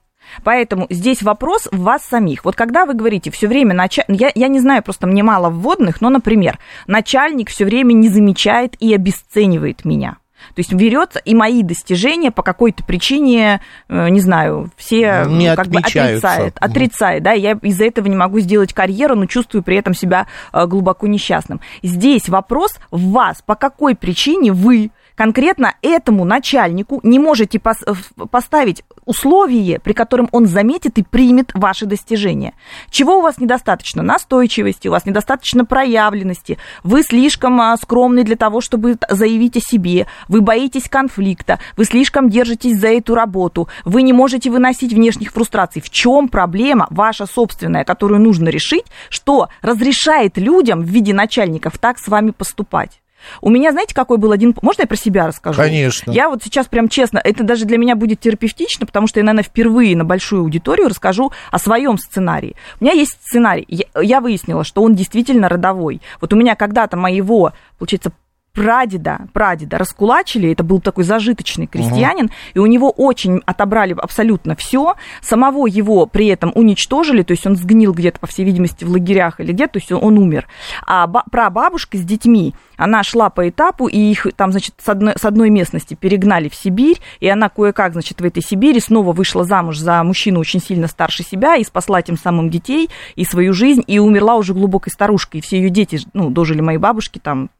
Поэтому здесь вопрос в вас самих. Вот когда вы говорите все время начальник, я, я не знаю, просто мне мало вводных, но, например, начальник все время не замечает и обесценивает меня. То есть берется и мои достижения по какой-то причине, э, не знаю, все Не ну, как бы Мгм. отрицает, да, я из-за этого не могу сделать карьеру, но чувствую при этом себя э, глубоко несчастным. Здесь вопрос в вас, по какой причине вы конкретно этому начальнику не можете пос- в- поставить условие, при котором он заметит и примет ваши достижения. Чего у вас недостаточно? Настойчивости, у вас недостаточно проявленности, вы слишком а, скромны для того, чтобы заявить о себе, вы боитесь конфликта, вы слишком держитесь за эту работу, вы не можете выносить внешних фрустраций. В чем проблема ваша собственная, которую нужно решить, что разрешает людям в виде начальников так с вами поступать? У меня, знаете, какой был один... Можно я про себя расскажу? Конечно. Я вот сейчас прям честно, это даже для меня будет терапевтично, потому что я, наверное, впервые на большую аудиторию расскажу о своем сценарии. У меня есть сценарий. Я, я выяснила, что он действительно родовой. Вот у меня когда-то моего, получается, прадеда, прадеда раскулачили, это был такой зажиточный крестьянин, и у него очень отобрали абсолютно все, самого его при этом уничтожили, то есть он сгнил где-то, по всей видимости, в лагерях или где-то, то есть он, умер. А ба- прабабушка с детьми, она шла по этапу, и их там, значит, с одной, с одной местности перегнали в Сибирь, и она кое-как, значит, в этой Сибири снова вышла замуж за мужчину очень сильно старше себя и спасла тем самым детей и свою жизнь, и умерла уже глубокой старушкой, и все ее дети, ну, дожили моей бабушки там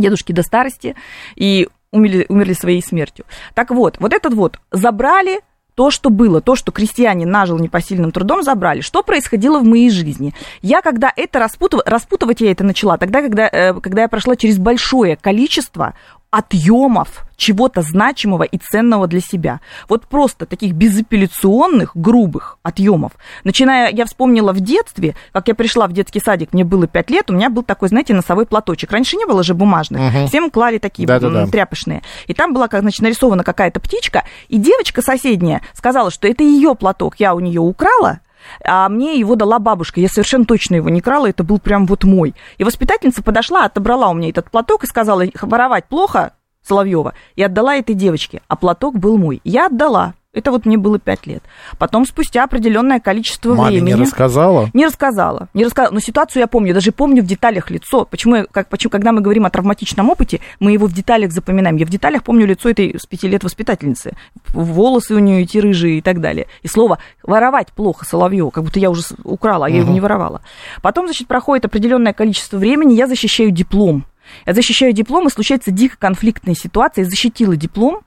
дедушки до старости и умерли, умерли своей смертью. Так вот, вот этот вот забрали то, что было, то, что крестьянин нажил непосильным трудом, забрали. Что происходило в моей жизни? Я, когда это распутывать, распутывать я это начала, тогда, когда, э, когда я прошла через большое количество отъемов чего-то значимого и ценного для себя. Вот просто таких безапелляционных, грубых отъемов. Начиная, я вспомнила в детстве, как я пришла в детский садик, мне было 5 лет, у меня был такой, знаете, носовой платочек. Раньше не было же бумажных, Мгм. всем клали такие Да-да-да. м, тряпочные. И там была, как, значит, нарисована какая-то птичка, и девочка соседняя сказала, что это ее платок, я у нее украла, а мне его дала бабушка. Я совершенно точно его не крала, это был прям вот мой. И воспитательница подошла, отобрала у меня этот платок и сказала, воровать плохо, Соловьева, и отдала этой девочке, а платок был мой. Я отдала. Это вот мне было пять лет. Потом, спустя определенное количество Маме времени... не рассказала? Не рассказала. Не рассказала. Но ситуацию я помню. Даже помню в деталях лицо. Почему, я- как, почему, когда мы говорим о травматичном опыте, мы его в деталях запоминаем. Я в деталях помню лицо этой с пяти лет воспитательницы. Волосы у нее эти рыжие и так далее. И слово воровать плохо Соловьева, как будто я уже украла, а я его Мгм. не воровала. Потом, значит, проходит определенное количество времени, я защищаю диплом. Я защищаю диплом, и случается дико конфликтная ситуация. Я защитила диплом,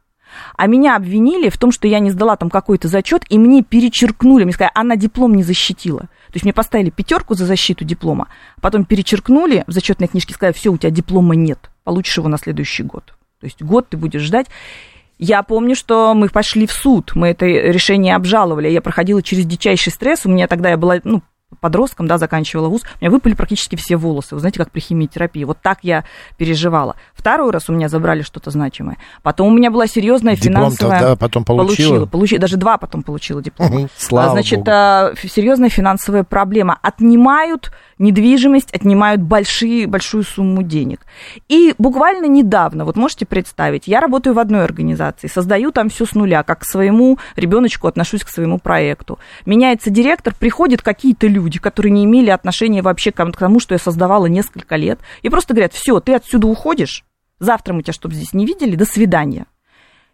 а меня обвинили в том, что я не сдала там какой-то зачет, и мне перечеркнули, мне сказали, она диплом не защитила. То есть мне поставили пятерку за защиту диплома, потом перечеркнули в зачетной книжке, сказали, все, у тебя диплома нет, получишь его на следующий год. То есть год ты будешь ждать. Я помню, что мы пошли в суд, мы это решение обжаловали, я проходила через дичайший стресс, у меня тогда я была, ну, подростком, да, заканчивала вуз, у меня выпали практически все волосы, вы знаете, как при химиотерапии. Вот так я переживала. Второй раз у меня забрали что-то значимое. Потом у меня была серьезная Диплом-то, финансовая... да, потом получила? Получила, получила, даже два потом получила диплома. Мгм, слава А, Значит, богу. а, серьезная финансовая проблема. Отнимают недвижимость, отнимают большие, большую сумму денег. И буквально недавно, вот можете представить, я работаю в одной организации, создаю там все с нуля, как к своему ребеночку отношусь к своему проекту. Меняется директор, приходят какие-то люди, которые не имели отношения вообще к тому, что я создавала несколько лет, и просто говорят, все, ты отсюда уходишь, завтра мы тебя, чтобы здесь не видели, до свидания.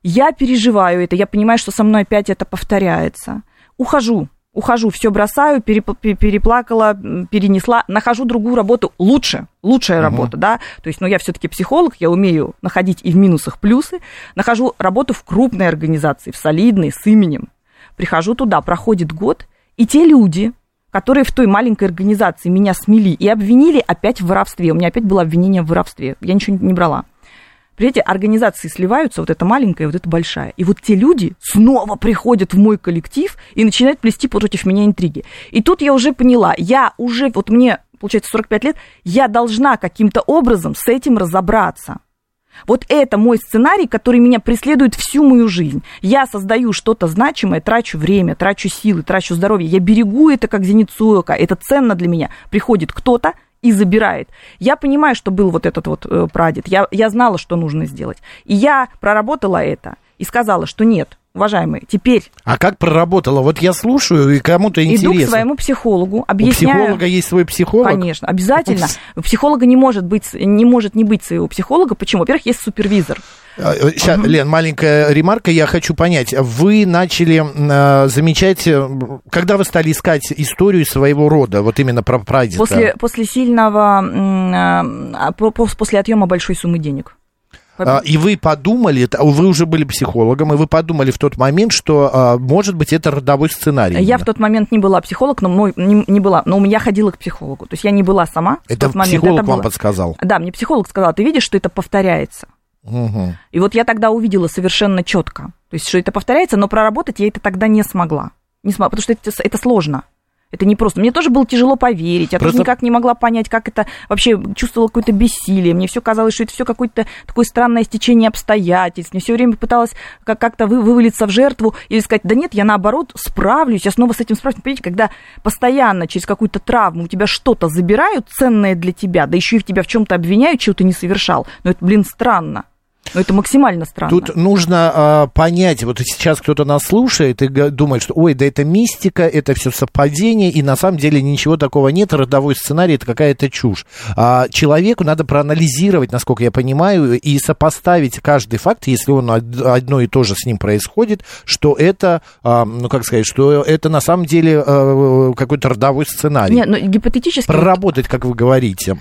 Я переживаю это, я понимаю, что со мной опять это повторяется. Ухожу, ухожу, все бросаю, перепл- пе- переплакала, перенесла, нахожу другую работу лучше, лучшая работа, да. То есть, ну, я все-таки психолог, я умею находить и в минусах плюсы. Нахожу работу в крупной организации, в солидной, с именем. Прихожу туда, проходит год, и те люди, которые в той маленькой организации меня смели и обвинили опять в воровстве. У меня опять было обвинение в воровстве. Я ничего не брала. Понимаете, организации сливаются, вот эта маленькая, вот эта большая. И вот те люди снова приходят в мой коллектив и начинают плести против меня интриги. И тут я уже поняла, я уже, вот мне, получается, 45 лет, я должна каким-то образом с этим разобраться. Вот это мой сценарий, который меня преследует всю мою жизнь. Я создаю что-то значимое, трачу время, трачу силы, трачу здоровье. Я берегу это как зеницу ока. Это ценно для меня. Приходит кто-то, и забирает. Я понимаю, что был вот этот вот э, прадед. Я, я знала, что нужно сделать. И я проработала это и сказала, что нет, уважаемые, теперь... А как проработала? Вот я слушаю, и кому-то интересно. Иду к своему психологу, объясняю... У психолога есть свой психолог? Конечно, обязательно. У психолога не может, быть, не может не быть своего психолога. Почему? Во-первых, есть супервизор. Сейчас, угу. Лен, маленькая ремарка, я хочу понять. Вы начали э, замечать, когда вы стали искать историю своего рода, вот именно про прадеда? После, после сильного, э, после отъема большой суммы денег. А, и вы подумали, вы уже были психологом, и вы подумали в тот момент, что, а, может быть, это родовой сценарий. Я в тот момент не была психолог, но мой, не, не была, но я ходила к психологу. То есть я не была сама. Это в тот психолог момент. Это вам было... подсказал? Да, мне психолог сказал, ты видишь, что это повторяется. Угу. И вот я тогда увидела совершенно четко, то есть, что это повторяется, но проработать я это тогда не смогла. Не смогла, потому что это, это сложно. Это не просто. Мне тоже было тяжело поверить. Я просто... тоже никак не могла понять, как это вообще чувствовала какое-то бессилие. Мне все казалось, что это все какое-то такое странное стечение обстоятельств. Мне все время пыталась как-то вы, вывалиться в жертву или сказать, да нет, я наоборот справлюсь, я снова с этим справлюсь. Понимаете, когда постоянно через какую-то травму у тебя что-то забирают ценное для тебя, да еще и в тебя в чем-то обвиняют, чего ты не совершал. Но это, блин, странно. Но это максимально странно. Тут нужно а, понять, вот сейчас кто-то нас слушает и думает, что ой, да это мистика, это все совпадение, и на самом деле ничего такого нет, родовой сценарий это какая-то чушь. А, человеку надо проанализировать, насколько я понимаю, и сопоставить каждый факт, если он одно и то же с ним происходит, что это, а, ну как сказать, что это на самом деле а, какой-то родовой сценарий. Нет, ну, гипотетически... Проработать, как вы говорите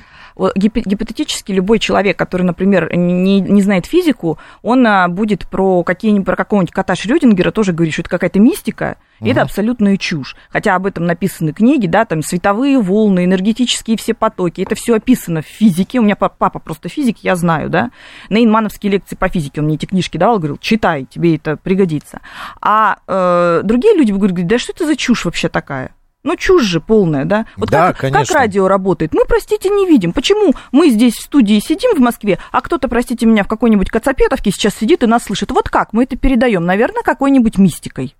гипотетически любой человек, который, например, не, не знает физику, он а, будет про, какие про какого-нибудь кота Шрёдингера тоже говорить, что это какая-то мистика, угу. это абсолютная чушь. Хотя об этом написаны книги, да, там световые волны, энергетические все потоки, это все описано в физике. У меня папа просто физик, я знаю, да. На инмановские лекции по физике он мне эти книжки давал, говорил, читай, тебе это пригодится. А э, другие люди говорят, да что это за чушь вообще такая? Ну, чушь же полная, да? Вот да, как, конечно. как радио работает? Мы, простите, не видим. Почему мы здесь в студии сидим в Москве, а кто-то, простите меня, в какой-нибудь Кацапетовке сейчас сидит и нас слышит? Вот как мы это передаем? Наверное, какой-нибудь мистикой.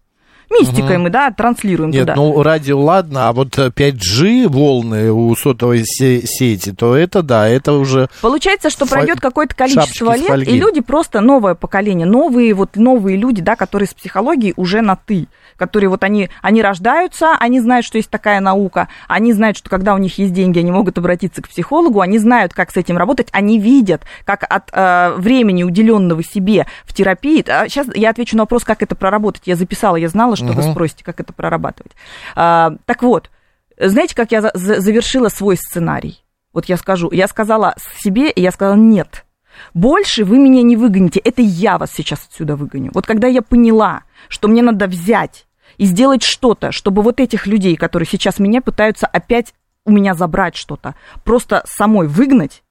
Мистикой угу. мы, да, транслируем Нет, туда. ну, радио ладно, а вот 5G волны у сотовой сети, то это, да, это уже... Получается, что пройдет какое-то количество лет, и люди просто, новое поколение, новые, вот новые люди, да, которые с психологией уже на «ты» которые вот они, они рождаются, они знают, что есть такая наука, они знают, что когда у них есть деньги, они могут обратиться к психологу, они знают, как с этим работать, они видят, как от э, времени, уделенного себе в терапии, а сейчас я отвечу на вопрос, как это проработать. Я записала, я знала, что угу. вы спросите, как это прорабатывать. А, так вот, знаете, как я за- завершила свой сценарий? Вот я скажу, я сказала себе, и я сказала нет. Больше вы меня не выгоните, это я вас сейчас отсюда выгоню. Вот когда я поняла, что мне надо взять и сделать что-то, чтобы вот этих людей, которые сейчас меня пытаются опять у меня забрать что-то, просто самой выгнать,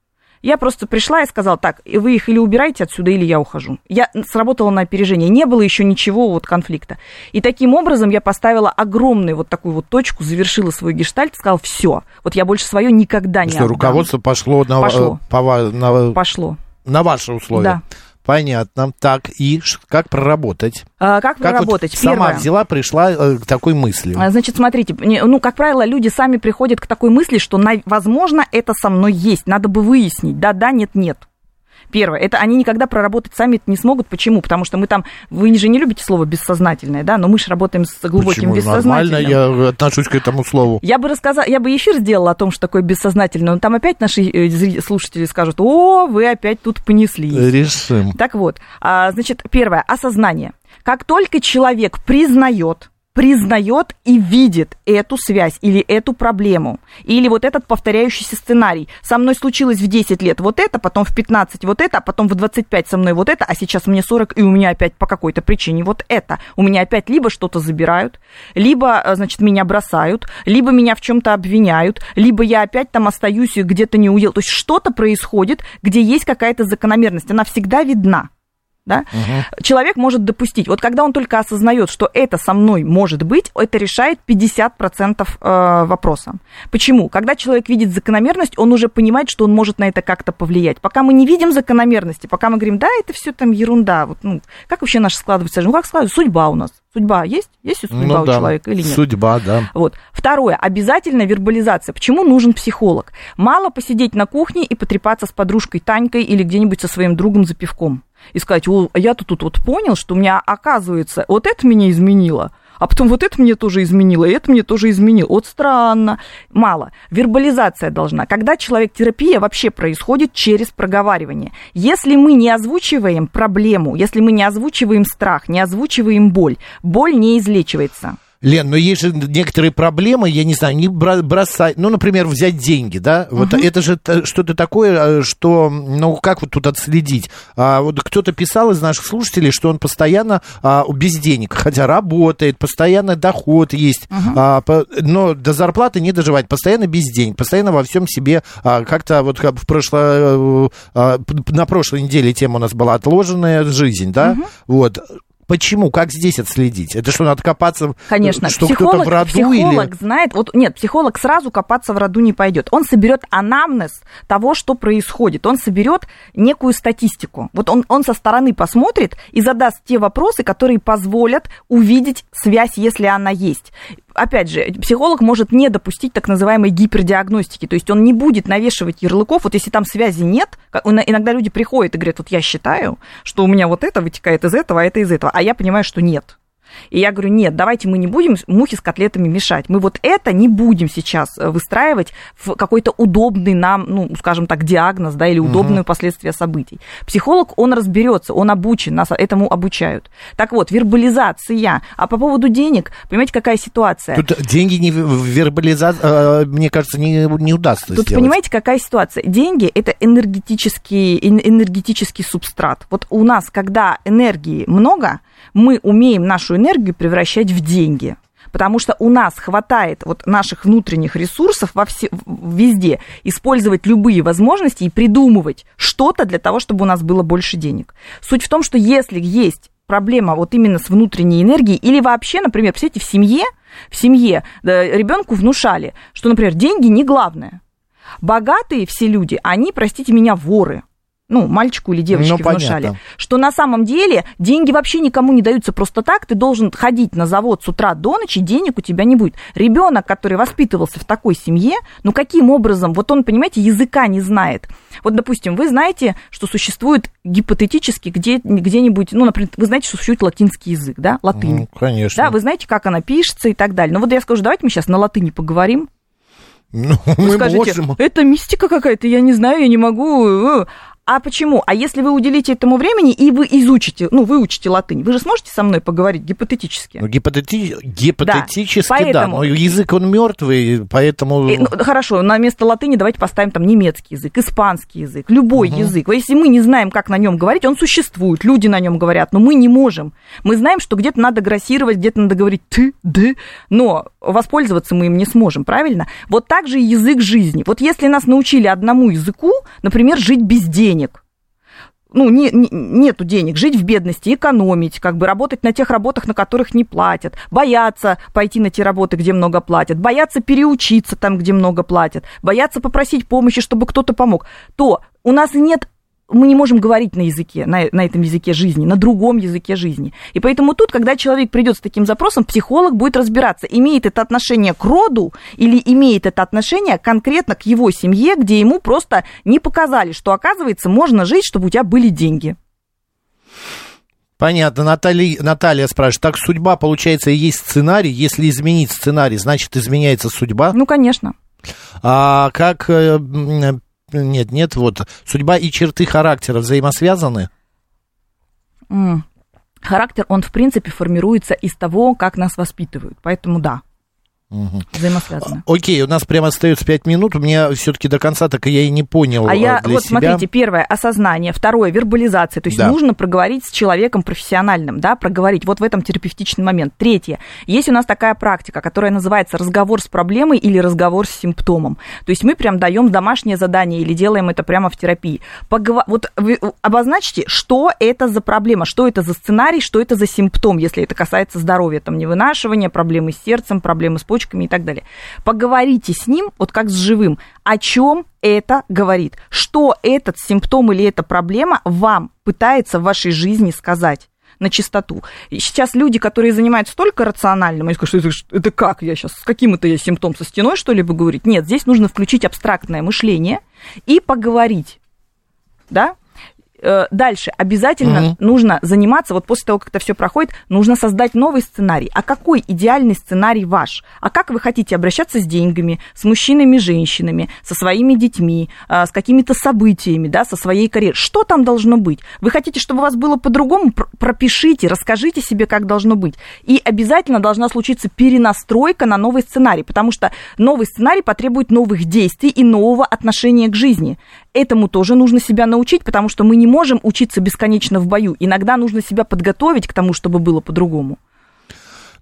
я просто пришла и сказала, так, вы их или убираете отсюда, или я ухожу. Я сработала на опережение, не было еще ничего вот конфликта. И таким образом я поставила огромную вот такую вот точку, завершила свой гештальт, сказала, все, вот я больше свое никогда не Что отдам. руководство пошло на, пошло. По, на, пошло. на ваши условия? Да. Понятно. Так, и как проработать? А, как, как проработать? Вот сама взяла, пришла э, к такой мысли. А, значит, смотрите, ну, как правило, люди сами приходят к такой мысли, что, возможно, это со мной есть. Надо бы выяснить. Да-да, нет-нет. Первое, это они никогда проработать сами это не смогут. Почему? Потому что мы там, вы же не любите слово бессознательное, да, но мы же работаем с глубоким Почему? бессознательным. Нормально, я отношусь к этому слову. Я бы рассказала, я бы эфир сделала о том, что такое бессознательное, но там опять наши э, слушатели скажут, о, вы опять тут понесли. Решим. Так вот, а, значит, первое, осознание. Как только человек признает, признает и видит эту связь или эту проблему, или вот этот повторяющийся сценарий. Со мной случилось в 10 лет вот это, потом в 15 вот это, а потом в 25 со мной вот это, а сейчас мне 40, и у меня опять по какой-то причине вот это. У меня опять либо что-то забирают, либо, э, значит, меня бросают, либо меня в чем-то обвиняют, либо я опять там остаюсь и где-то не уел. То есть что-то происходит, где есть какая-то закономерность, она всегда видна да, угу. человек может допустить. Вот когда он только осознает, что это со мной может быть, это решает 50% э, вопроса. Почему? Когда человек видит закономерность, он уже понимает, что он может на это как-то повлиять. Пока мы не видим закономерности, пока мы говорим, да, это все там ерунда, вот, ну, как вообще наша складывается? Ну, как складывается? Судьба у нас. Судьба есть? Есть судьба ну, у да. человека или нет? Судьба, да. Вот. Второе. Обязательно вербализация. Почему нужен психолог? Мало посидеть на кухне и потрепаться с подружкой Танькой или где-нибудь со своим другом за пивком и сказать, я-то тут вот понял, что у меня, оказывается, вот это меня изменило, а потом вот это мне тоже изменило, и это мне тоже изменило. Вот странно. Мало. Вербализация должна. Когда человек терапия вообще происходит через проговаривание. Если мы не озвучиваем проблему, если мы не озвучиваем страх, не озвучиваем боль, боль не излечивается. Лен, но есть же некоторые проблемы, я не знаю, не бросать, ну, например, взять деньги, да, вот угу. это же что-то такое, э, что, ну, как вот тут отследить? А, вот кто-то писал из наших слушателей, что он постоянно а, без денег, хотя работает, постоянно доход есть, угу. а, по, но до зарплаты не доживать, постоянно без денег, постоянно во всем себе а, как-то вот как в прошло, а, на прошлой неделе тема у нас была отложенная жизнь, да, угу. вот, Почему? Как здесь отследить? Это что, надо копаться, Конечно, что кто-то в роду психолог или... знает, вот нет, психолог сразу копаться в роду не пойдет. Он соберет анамнез того, что происходит. Он соберет некую статистику. Вот он, он со стороны посмотрит и задаст те вопросы, которые позволят увидеть связь, если она есть опять же, психолог может не допустить так называемой гипердиагностики, то есть он не будет навешивать ярлыков, вот если там связи нет, иногда люди приходят и говорят, вот я считаю, что у меня вот это вытекает из этого, а это из этого, а я понимаю, что нет. И я говорю, нет, давайте мы не будем мухи с котлетами мешать. Мы вот это не будем сейчас э, выстраивать в какой-то удобный нам, ну, скажем так, диагноз, да, или удобные угу. последствия событий. Психолог, он разберется, он обучен, нас этому обучают. Так вот, вербализация. А по поводу денег, понимаете, какая ситуация? Тут деньги не вербализация, э, мне кажется, не, не удастся Тут сделать. понимаете, какая ситуация? Деньги – это энергетический, энергетический субстрат. Вот у нас, когда энергии много, мы умеем нашу энергию превращать в деньги. Потому что у нас хватает вот наших внутренних ресурсов во все, везде, использовать любые возможности и придумывать что-то для того, чтобы у нас было больше денег. Суть в том, что если есть проблема вот именно с внутренней энергией, или вообще, например, представляете, в семье, в семье ребенку внушали, что, например, деньги не главное. Богатые все люди, они, простите меня, воры ну, мальчику или девочке ну, внушали, понятно. что на самом деле деньги вообще никому не даются просто так, ты должен ходить на завод с утра до ночи, денег у тебя не будет. Ребенок, который воспитывался в такой семье, ну каким образом, вот он, понимаете, языка не знает. Вот, допустим, вы знаете, что существует гипотетически где, где-нибудь, ну, например, вы знаете, что существует латинский язык, да, латынь. Ну, конечно. Да, вы знаете, как она пишется и так далее. Ну, вот я скажу, давайте мы сейчас на латыни поговорим. Ну, Вы мы скажете, можем. это мистика какая-то, я не знаю, я не могу. А почему? А если вы уделите этому времени и вы изучите, ну, выучите латынь, вы же сможете со мной поговорить гипотетически? Ну, гипотети... гипотетически, да. Поэтому... да, но язык он мертвый, поэтому... И, ну, хорошо, на место латыни давайте поставим там немецкий язык, испанский язык, любой угу. язык. Если мы не знаем, как на нем говорить, он существует, люди на нем говорят, но мы не можем. Мы знаем, что где-то надо грассировать, где-то надо говорить ты, да, но воспользоваться мы им не сможем, правильно? Вот так же и язык жизни. Вот если нас научили одному языку, например, жить без денег, денег. Ну, не, не, нету денег, жить в бедности, экономить, как бы работать на тех работах, на которых не платят, бояться пойти на те работы, где много платят, бояться переучиться там, где много платят, бояться попросить помощи, чтобы кто-то помог, то у нас нет мы не можем говорить на языке, на, на этом языке жизни, на другом языке жизни. И поэтому тут, когда человек придет с таким запросом, психолог будет разбираться, имеет это отношение к роду или имеет это отношение конкретно к его семье, где ему просто не показали, что, оказывается, можно жить, чтобы у тебя были деньги. Понятно. Наталья, Наталья спрашивает, так судьба, получается, есть сценарий. Если изменить сценарий, значит, изменяется судьба? Ну, конечно. А как э, нет, нет, вот. Судьба и черты характера взаимосвязаны? Mm. характер, он, в принципе, формируется из того, как нас воспитывают. Поэтому да, Мгм. взаимосвязано. Окей, у нас прямо остается 5 минут. У меня все-таки до конца так и я и не понял А э, я, для вот себя. смотрите, первое, осознание, второе, вербализация, то есть Да. нужно проговорить с человеком профессиональным, да, проговорить вот в этом терапевтичный момент. Третье, есть у нас такая практика, которая называется разговор с проблемой или разговор с симптомом. То есть мы прям даем домашнее задание или делаем это прямо в терапии. Погово- Вот вы обозначьте, что это за проблема, что это за сценарий, что это за симптом, если это касается здоровья, там, невынашивания, проблемы с сердцем, проблемы с почками и так далее. Поговорите с ним, вот как с живым, о чем это говорит, что этот симптом или эта проблема вам пытается в вашей жизни сказать на чистоту. И сейчас люди, которые занимаются только рациональным, они скажут, это, это как я сейчас, с каким это я симптом, со стеной что ли говорить? Нет, здесь нужно включить абстрактное мышление и поговорить, да? Э, Дальше обязательно Мгм. нужно заниматься, вот после того, как это все проходит, нужно создать новый сценарий. А какой идеальный сценарий ваш? А как вы хотите обращаться с деньгами, с мужчинами, женщинами, со своими детьми, а, с какими-то событиями, да, со своей карьерой? Что там должно быть? Вы хотите, чтобы у вас было по-другому? Пр- Пропишите, расскажите себе, как должно быть. И обязательно должна случиться перенастройка на новый сценарий, потому что новый сценарий потребует новых действий и нового отношения к жизни. Этому тоже нужно себя научить, потому что мы не можем учиться бесконечно в бою. Иногда нужно себя подготовить к тому, чтобы было по-другому.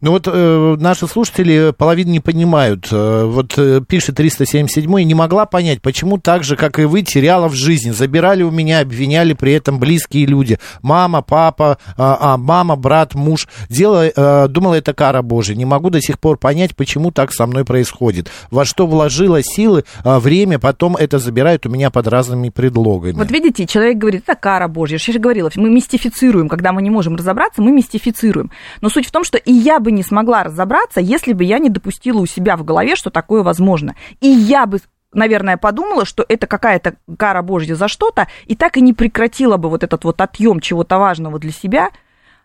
Ну вот э, наши слушатели половину не понимают. Э, вот э, пишет 377 не могла понять, почему так же, как и вы, теряла в жизни. Забирали у меня, обвиняли при этом близкие люди. Мама, папа, а, а, мама, брат, муж. Дело, э, думала, это кара Божия. Не могу до сих пор понять, почему так со мной происходит. Во что вложила силы, э, время, потом это забирают у меня под разными предлогами. Вот видите, человек говорит, это кара Божья. Я же говорила, мы мистифицируем, когда мы не можем разобраться, мы мистифицируем. Но суть в том, что и я бы не смогла разобраться, если бы я не допустила у себя в голове, что такое возможно. И я бы наверное, подумала, что это какая-то кара Божья за что-то, и так и не прекратила бы вот этот вот отъем чего-то важного для себя,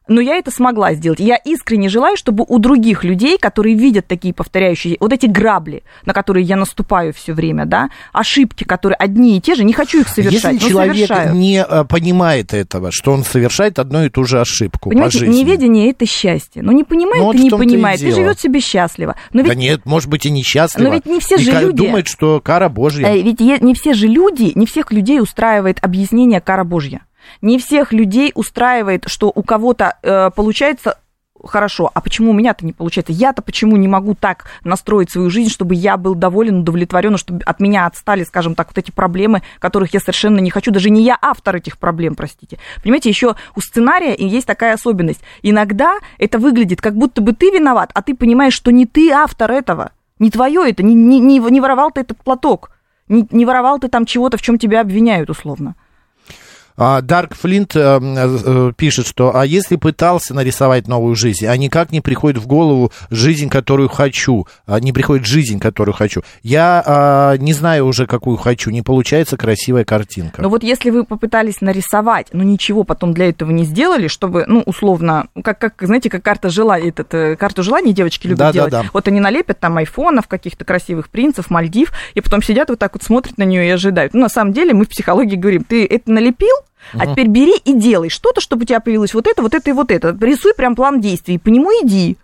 но я это смогла сделать. И я искренне желаю, чтобы у других людей, которые видят такие повторяющие, вот эти грабли, на которые я наступаю все время, да, ошибки, которые одни и те же, не хочу их совершать, Если человек совершаю. не э, понимает этого, что он совершает одну и ту же ошибку Понимаете, по жизни. неведение это счастье. Ну, не понимает Ну, вот и не и понимает, и дело. живет себе счастливо. Но Да ведь нет, может быть, и несчастлива. Но ведь не все И же люди- думает, что кара Божья. Э, Ведь не все же люди, не всех людей устраивает объяснение кара Божья. Не всех людей устраивает, что у кого-то э, получается хорошо, а почему у меня-то не получается? Я-то почему не могу так настроить свою жизнь, чтобы я был доволен, удовлетворен, чтобы от меня отстали, скажем так, вот эти проблемы, которых я совершенно не хочу. Даже не я автор этих проблем, простите. Понимаете, еще у сценария есть такая особенность. Иногда это выглядит, как будто бы ты виноват, а ты понимаешь, что не ты автор этого. Не твое это, не, не, не, не воровал ты этот платок. Не, не воровал ты там чего-то, в чем тебя обвиняют, условно. А, Дарк Флинт э, э, пишет, что а если пытался нарисовать новую жизнь, а никак не приходит в голову жизнь, которую хочу, а не приходит жизнь, которую хочу. Я а, не знаю уже, какую хочу, не получается красивая картинка. Но вот если вы попытались нарисовать, но ничего потом для этого не сделали, чтобы, ну, условно, как, как знаете, как карта желаний, этот, э, карту желаний девочки любят Да, да, делать. да. Вот они налепят там айфонов, каких-то красивых принцев, Мальдив, и потом сидят вот так вот, смотрят на нее и ожидают. Ну, на самом деле, мы в психологии говорим, ты это налепил, а теперь бери и делай что-то, чтобы у тебя появилось вот это, вот это и вот это. Рисуй прям план действий, по нему иди.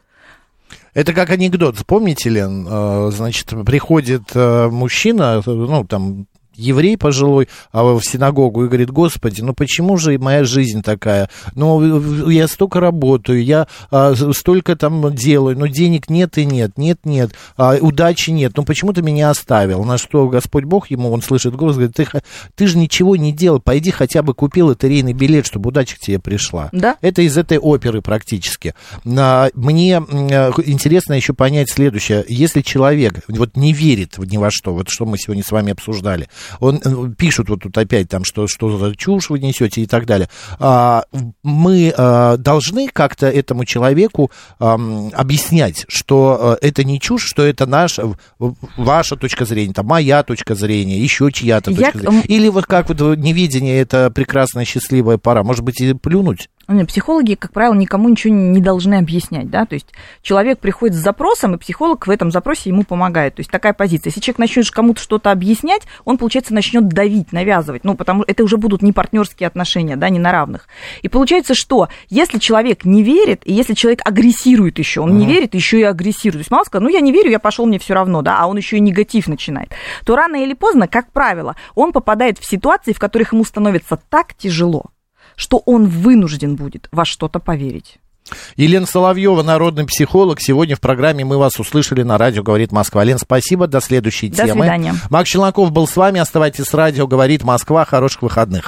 Это как анекдот, помните, Лен? Э, Значит, приходит э, мужчина, э, ну, там, еврей пожилой а, в синагогу и говорит, господи, ну почему же моя жизнь такая? Ну, я столько работаю, я а, столько там делаю, но денег нет и нет, нет, нет, а, удачи нет, ну почему ты меня оставил? На что Господь Бог ему, он слышит голос, говорит, ты, ты же ничего не делал, пойди хотя бы купи лотерейный билет, чтобы удача к тебе пришла. Да. Это из этой оперы практически. А, Мне э, интересно еще понять следующее. Если человек вот не верит ни во что, вот что мы сегодня с вами обсуждали, он э, пишут вот тут опять там, что, что за чушь вы несете и так далее. А, Мы а, должны как-то этому человеку ам, объяснять, что э, это не чушь, что это наша, в- ваша точка зрения, там, моя точка зрения, еще чья-то Я точка зрения. Или вот как вот невидение, это прекрасная счастливая пора. Может быть, и плюнуть? Психологи, как правило, никому ничего не должны объяснять, да, то есть человек приходит с запросом, и психолог в этом запросе ему помогает, то есть такая позиция. Если человек начнет кому-то что-то объяснять, он, получается, начнет давить, навязывать, ну, потому что это уже будут не партнерские отношения, да, не на равных. И получается, что если человек не верит, и если человек агрессирует еще, он uh-huh. не верит, еще и агрессирует, то есть мало сказать, ну, я не верю, я пошел, мне все равно, да, а он еще и негатив начинает, то рано или поздно, как правило, он попадает в ситуации, в которых ему становится так тяжело, что он вынужден будет во что-то поверить. Елена Соловьева, народный психолог. Сегодня в программе мы вас услышали на радио «Говорит Москва». Лен, спасибо. До следующей До темы. свидания. Макс Челноков был с вами. Оставайтесь с радио «Говорит Москва». Хороших выходных.